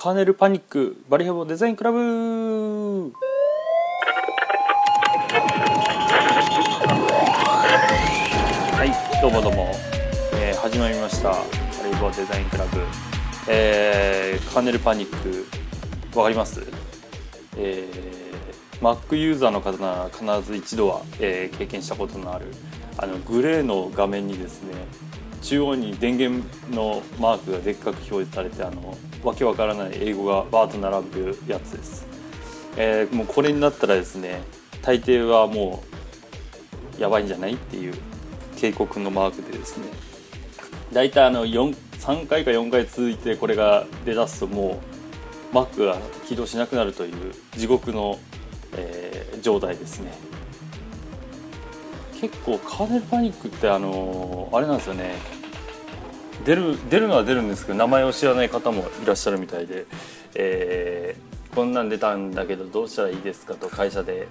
カーネルパニックバリヘボデザインクラブ。はいどうもどうも、えー、始まりました。バリヘボデザインクラブ、えー、カーネルパニック。わかります？えー、Mac ユーザーの方なら必ず一度は、えー、経験したことのあるあのグレーの画面にですね中央に電源のマークがでっかく表示されてあのわけわからない英語がバーッと並ぶやつです、えー、もうこれになったらですね大抵はもうやばいんじゃないっていう警告のマークでですね大体あの3回か4回続いてこれが出だすともう Mac が起動しなくなるという地獄の、えー、状態ですね。結構カーネルパニックってあの、あれなんですよね。出る出るのは出るんですけど名前を知らない方もいらっしゃるみたいで、えー、こんなん出たんだけどどうしたらいいですかと会社で、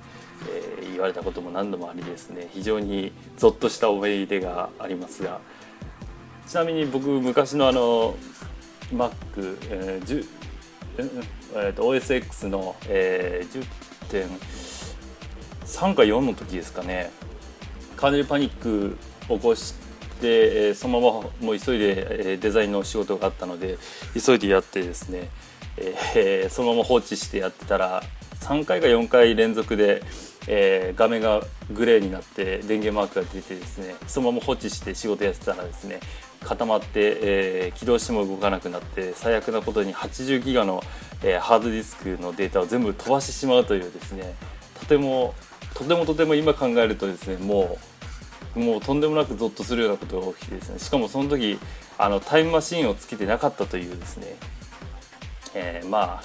えー、言われたことも何度もありですね。非常にゾッとした思い出がありますが。ちなみに僕昔のあの Mac、えーえー、と OSX の、えー、10.3か4の時ですかね。カーネルパニック起こして、えそのままもう急いで、えデザインの仕事があったので急いでやってですね、え そのまま放置してやってたら3回か4回連続で、え画面がグレーになって電源マークが出てですねそのまま放置して仕事やってたらですね固まって、えー、起動しても動かなくなって最悪なことに80ギガの、えー、ハードディスクのデータを全部飛ばしてしまうというですねとてもとてもとても今考えるとですねもうもうとんでもなくゾッとするようなことが起きてですね。しかもその時あのタイムマシンをつけてなかったというですね、えー、まあ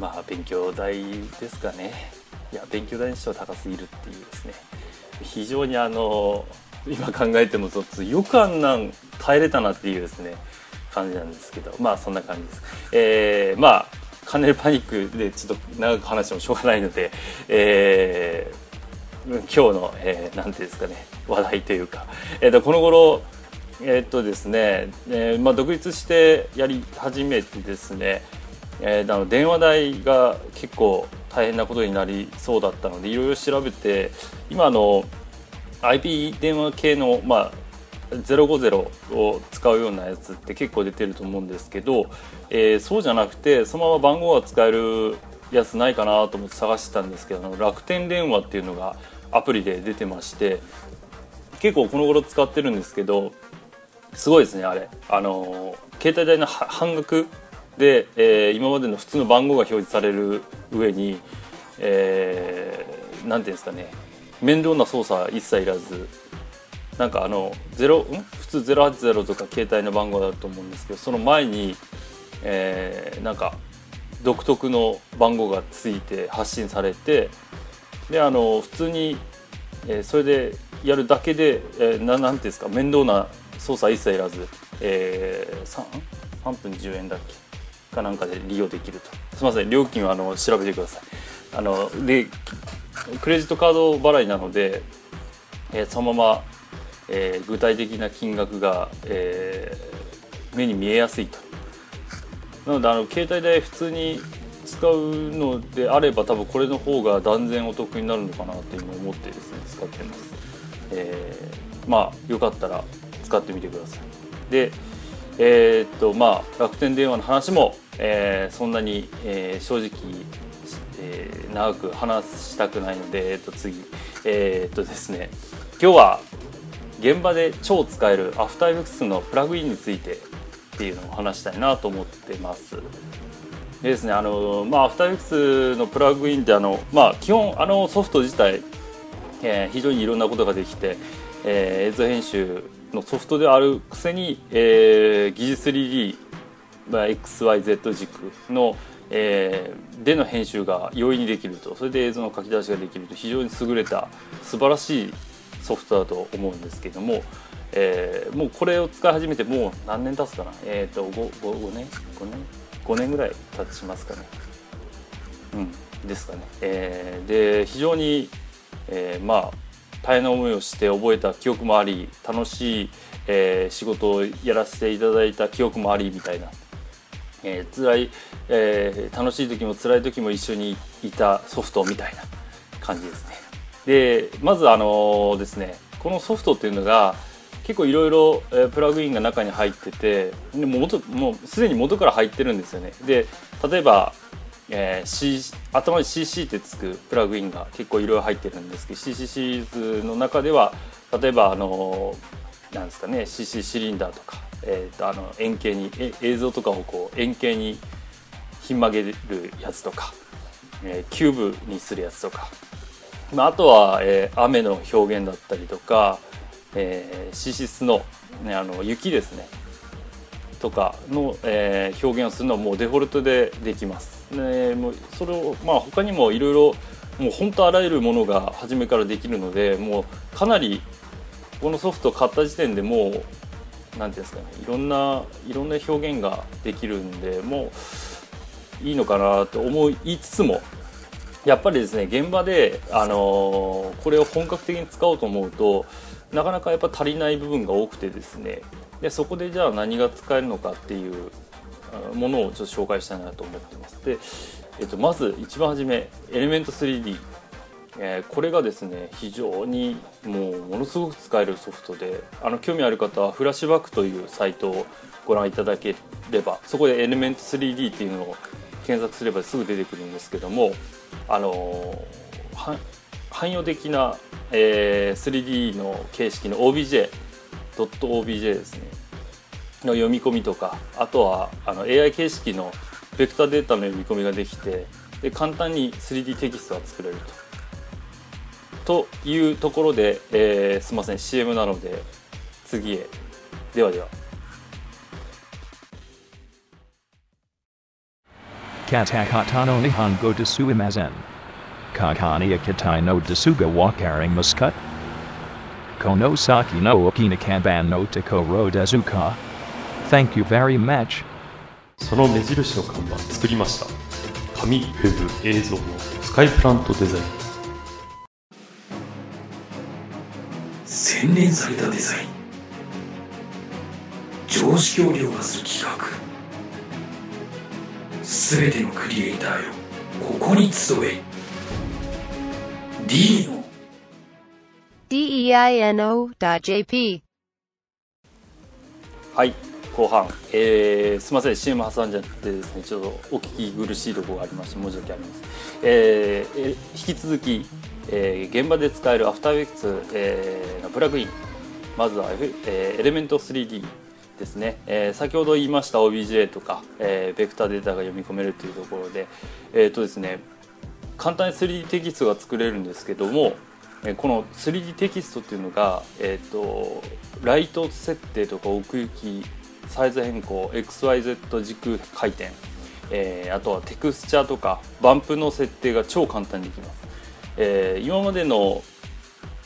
まあ勉強代ですかね。いや勉強代にしては高すぎるっていうですね。非常にあの今考えてもゾッとよくあんなん耐えれたなっていうですね感じなんですけど。まあそんな感じです。えー、まあカネルパニックでちょっと長く話してもしょうがないので、えー、今日の、えー、なんていうんですかね話題というか、えーと、この頃えー、っとですね、えーまあ、独立してやり始めてですね、えー、あの電話代が結構大変なことになりそうだったのでいろいろ調べて今の IP 電話系の、まあ、050を使うようなやつって結構出てると思うんですけど、えー、そうじゃなくてそのまま番号が使えるやつないかなと思って探してたんですけど楽天電話っていうのがアプリで出てまして結構この頃使ってるんですけどすごいですねあれ。あの携帯代の半額で、えー、今までの普通の番号が表示される上に何、えー、て言うんですかね面倒な操作一切いらず。なんかあの0ん？普通080とか携帯の番号だと思うんですけどその前に、えー、なんか独特の番号がついて発信されてであの普通に、えー、それでやるだけで、えー、ななんていうんですか面倒な操作一切いらず、えー、3, 3分10円だっけ？かなんかで利用できると。すみません料金はあの調べてください。あのでクレジットカード払いなので、えー、そのままえー、具体的な金額が、えー、目に見えやすいと。なのであの携帯代普通に使うのであれば多分これの方が断然お得になるのかなって今思ってですね使ってます、えー、まあよかったら使ってみてください。でえー、っとまあ楽天電話の話も、えー、そんなに、え、正直、え、長く話したくないので、え、っと次え、っとですね。今日は現場で超使えるアフターエフェクスのプラグインについてっていうのを話したいなと思ってます。でですね、あのまあ、アフターエフェクスのプラグインってあの、まあ、基本あのソフト自体、えー、非常にいろんなことができて、えー、映像編集のソフトであるくせに、えー、技術 3D、まあ、XYZ 軸の、えー、での編集が容易にできるとそれで映像の書き出しができると非常に優れた素晴らしいソフトだと思うんですけども、えー、もうこれを使い始めてもう何年経つかな？えっ、ー、と 5, 5, 年？5年？5年ぐらい経ちますかね。うんですかね、えー、で非常に、えー、まあ大変な思いをして覚えた記憶もあり楽しい、えー、仕事をやらせていただいた記憶もありみたいな。えー、辛い、えー、楽しい時も辛い時も一緒にいたソフトみたいな感じですね。でまずあのですねこのソフトっていうのが結構いろいろプラグインが中に入っててでも元もうすでに元から入ってるんですよね。で例えば、えー C、頭に CC ってつくプラグインが結構いろいろ入ってるんですけど CC シリーズの中では例えばあのなんですかね CC シリンダーとか、えー、とあの円形に映像とかをこう円形にひん曲げるやつとか、えー、キューブにするやつとか、まあ、あとは、えー、雨の表現だったりとかえー、シシスの,、ね、あの雪ですねとかの、えー、表現をするのはもうデフォルトでできます。ね、もうそれを、まあ、他にもいろいろもう本当あらゆるものが初めからできるのでもうかなりこのソフトを買った時点でもう何ていうんですかねいろんないろんな表現ができるんでもういいのかなと思いつつもやっぱりですね現場で、あのー、これを本格的に使おうと思うとなかなかやっぱ足りない部分が多くてですね。でそこでじゃあ何が使えるのかっていうものをちょっと紹介したいなと思ってます。で、えっと、まず一番初めエレメント 3D えー、これがですね非常にもうものすごく使えるソフトであの興味ある方はフラッシュバックというサイトをご覧いただければそこでエレメント 3D っていうのを検索すればすぐ出てくるんですけどもあの、汎用的なえー、3D の形式の OBJ .obj ですねの読み込みとかあとはあの AI 形式のベクタデータの読み込みができてで簡単に 3D テキストが作れると。というところで、えー、すみません CM なので次へではでは。カタカタの日本語ですいません。Kakani Akitai no Dasuga Wakaring Muscut. Konosaki no Okinakaban no Takoro Dazuka. Thank you very much. その目印の看板作りました。紙、ウェブ、映像のスカイプラントデザイン。洗練されたデザイン。常識を凌駕する企画。 すべてのクリエイターよ、ここに集え。Dino deino.jp はい後半、えー、すみません CM 挟んじゃってですねちょっとお聞き苦しいところがありまして申し訳ありません、えー、引き続き、えー、現場で使えるアフターエフェクツ、えー、のプラグイン。まずは、えー、エレメント 3D ですね、えー、先ほど言いました OBJ とか、えー、ベクターデータが読み込めるというところでえ、ー、とですね簡単に 3D テキストが作れるんですけどもこの 3D テキストっていうのが、えーと、ライト設定とか奥行きサイズ変更 XYZ 軸回転、えー、あとはテクスチャーとかバンプの設定が超簡単にできます、えー、今までの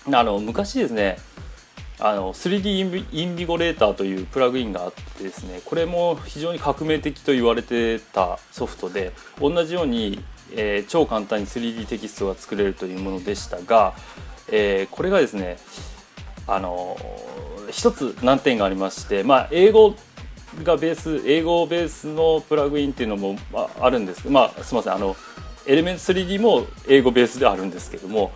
あの昔ですねあの 3D インビゴレーターというプラグインがあってですねこれも非常に革命的と言われてたソフトで同じようにえー、超簡単に 3D テキストが作れるというものでしたが、えー、これがですねあの一つ難点がありまして、まあ、英語がベース英語ベースのプラグインっていうのもあるんですまあすみませんあのエレメント 3D も英語ベースであるんですけども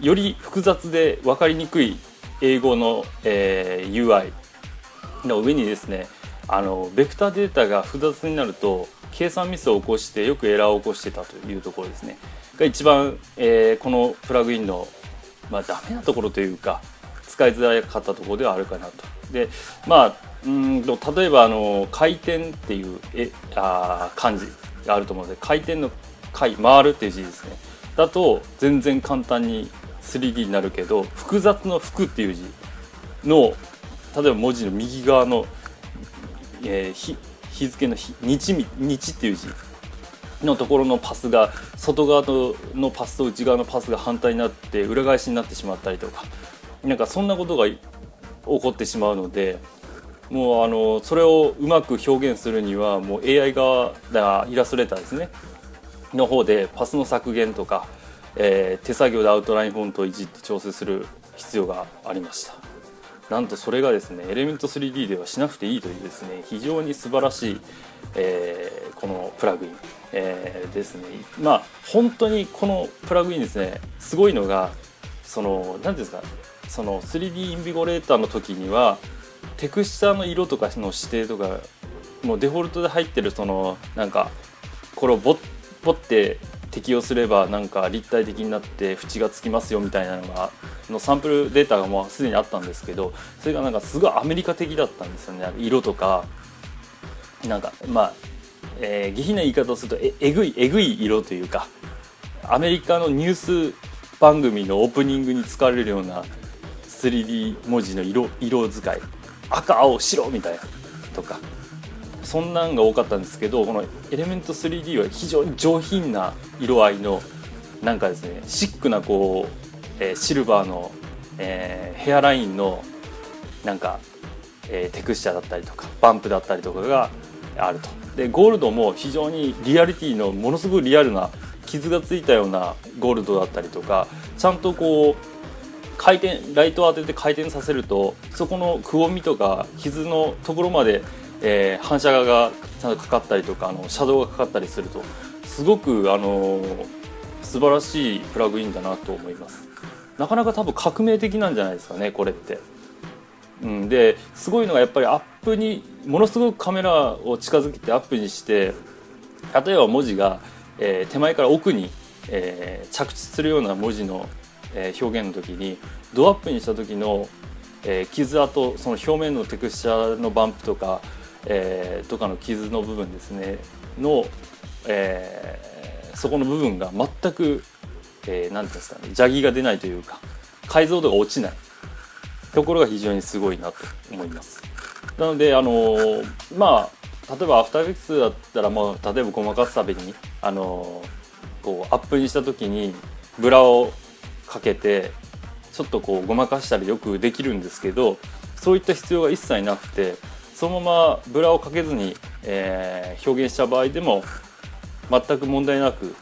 より複雑で分かりにくい英語の、えー、UI の上にですねあのベクターデータが複雑になると計算ミスを起こしてよくエラーを起こしてたというところですねが一番、えー、このプラグインの、まあ、ダメなところというか使いづらかったところではあるかなと。でまあうん例えばあの回転っていうえあ漢字があると思うので回転の回回るっていう字ですねだと全然簡単に 3D になるけど複雑の「服」っていう字の例えば文字の右側の、えー、日付の日日日っていう字のところのパスが外側のパスと内側のパスが反対になって裏返しになってしまったりとかなんかそんなことが起こってしまうのでもうあのそれをうまく表現するにはもう AI 側だイラストレーターですね。の方でパスの削減とか、えー、手作業でアウトラインフォントをいじって調整する必要がありました。なんとそれがですねエレメント 3D ではしなくていいというですね非常に素晴らしい、えー、このプラグイン、えー、ですね。まあ本当にこのプラグインですねすごいのがその何ですかその 3D インビゴレーターの時にはテクスチャーの色とかの指定とかもうデフォルトで入ってるそのなんかこれをボッボッて適用すればなんか立体的になって縁がつきますよみたいなのがのサンプルデータがもうすでにあったんですけどそれがなんかすごいアメリカ的だったんですよね。色とか。なんかまあ、えー、下品な言い方をするとええぐいえぐい色というかアメリカのニュース番組のオープニングに使われるような 3D 文字の色色使い。赤青白みたいな。とか。そんなんが多かったんですけどこのエレメント 3D は非常に上品な色合いのなんかですねシックなこう、えー、シルバーの、えー、ヘアラインのなんか、えー、テクスチャーだったりとかバンプだったりとかがあると。でゴールドも非常にリアリティのものすごくリアルな傷がついたようなゴールドだったりとかちゃんとこう回転ライトを当てて回転させるとそこのくぼみとか傷のところまでえー、反射がちゃんとかかったりとかあのシャドウがかかったりするとすごくあの素晴らしいプラグインだなと思います。なかなか多分革命的なんじゃないですかねこれって、うん、ですごいのがやっぱりアップにものすごくカメラを近づけてアップにして例えば文字が、えー、手前から奥に、えー、着地するような文字の、えー、表現の時にドアップにした時の、え、傷跡その表面のテクスチャーのバンプとかえー、とかの傷の部分ですねの、えー、そこの部分が全く何、えー、て言うんですかね邪気が出ないというか解像度が落ちないところが非常にすごいなと思います。なのであのー、まあ例えばアフターエフェクスだったらもう例えばごまかすためにあのー、こうアップにした時にブラをかけてちょっとこうごまかしたりよくできるんですけどそういった必要が一切なくてそのままブラをかけずに、えー、表現した場合でも全く問題なく、うん、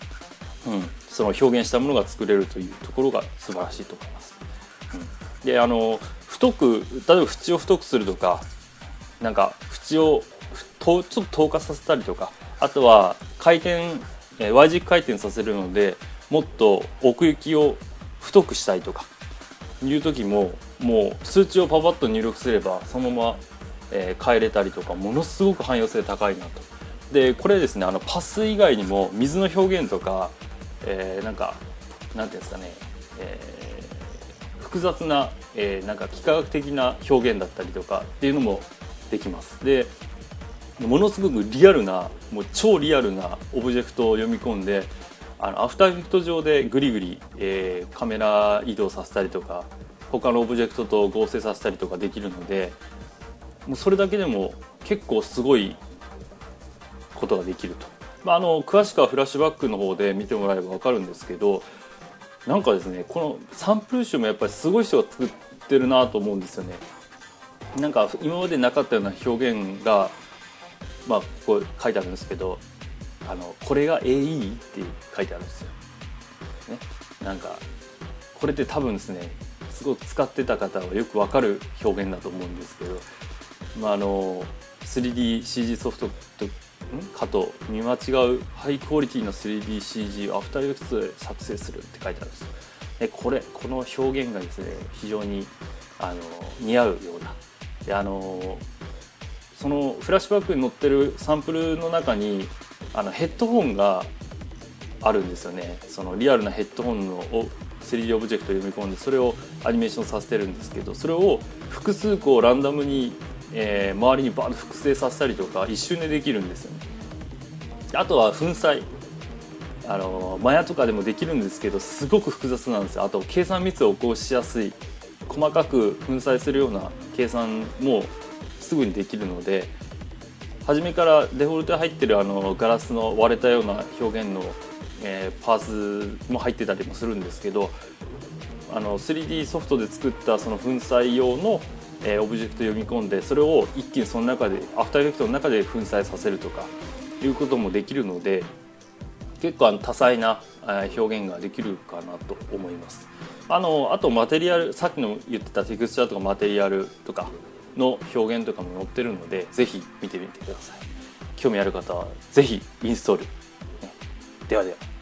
その表現したものが作れるというところが素晴らしいと思います。うん、であの太く例えば縁を太くするとかなんか縁をちょっと透過させたりとかあとは回転、え、Y 軸回転させるのでもっと奥行きを太くしたいとかいう時ももう数値をパパッと入力すればそのままえー、変えれたりとかものすごく汎用性高いなと。でこれですねあのパス以外にも水の表現とか、えー、なんかなんていうんですかね、えー、複雑な、えー、なんか幾何学的な表現だったりとかっていうのもできます。でものすごくリアルなもう超リアルなオブジェクトを読み込んであのアフターエフェクト上でグリグリ、えー、カメラ移動させたりとか他のオブジェクトと合成させたりとかできるのでもうそれだけでも結構すごいことができると、まあ、あの詳しくはフラッシュバックの方で見てもらえば分かるんですけどなんかですねこのサンプル集もやっぱりすごい人が作ってるなと思うんですよね。なんか今までなかったような表現がまあここ書いてあるんですけどあのこれが AE って書いてあるんですよ、ね、なんかこれって多分ですねすごく使ってた方はよくわかる表現だと思うんですけどまあ、あの 3DCG ソフトとかと見間違うハイクオリティの 3DCG をアフターエフェクツで作成するって書いてあるんですでこれこの表現がですね非常にあの似合うような。であのそのフラッシュバックに載ってるサンプルの中にあのヘッドホンがあるんですよね。そのリアルなヘッドホンのを 3D オブジェクトを読み込んでそれをアニメーションさせてるんですけどそれを複数個ランダムにえー、周りにバーッと複製させたりとか一瞬でできるんですよね。あとは粉砕。あのマヤとかでもできるんですけどすごく複雑なんですよ。あと計算ミスを起こしやすい。細かく粉砕するような計算もすぐにできるので初めからデフォルトで入ってるあのガラスの割れたような表現の、えー、パーツも入ってたりもするんですけどあの 3D ソフトで作ったその粉砕用のえー、オブジェクト読み込んでそれを一気にその中でアフターエフェクトの中で粉砕させるとかいうこともできるので結構あの多彩な表現ができるかなと思います。あのあとマテリアルさっきの言ってたテクスチャーとかマテリアルとかの表現とかも載ってるのでぜひ見てみてください。興味ある方はぜひインストール、ね。ではでは。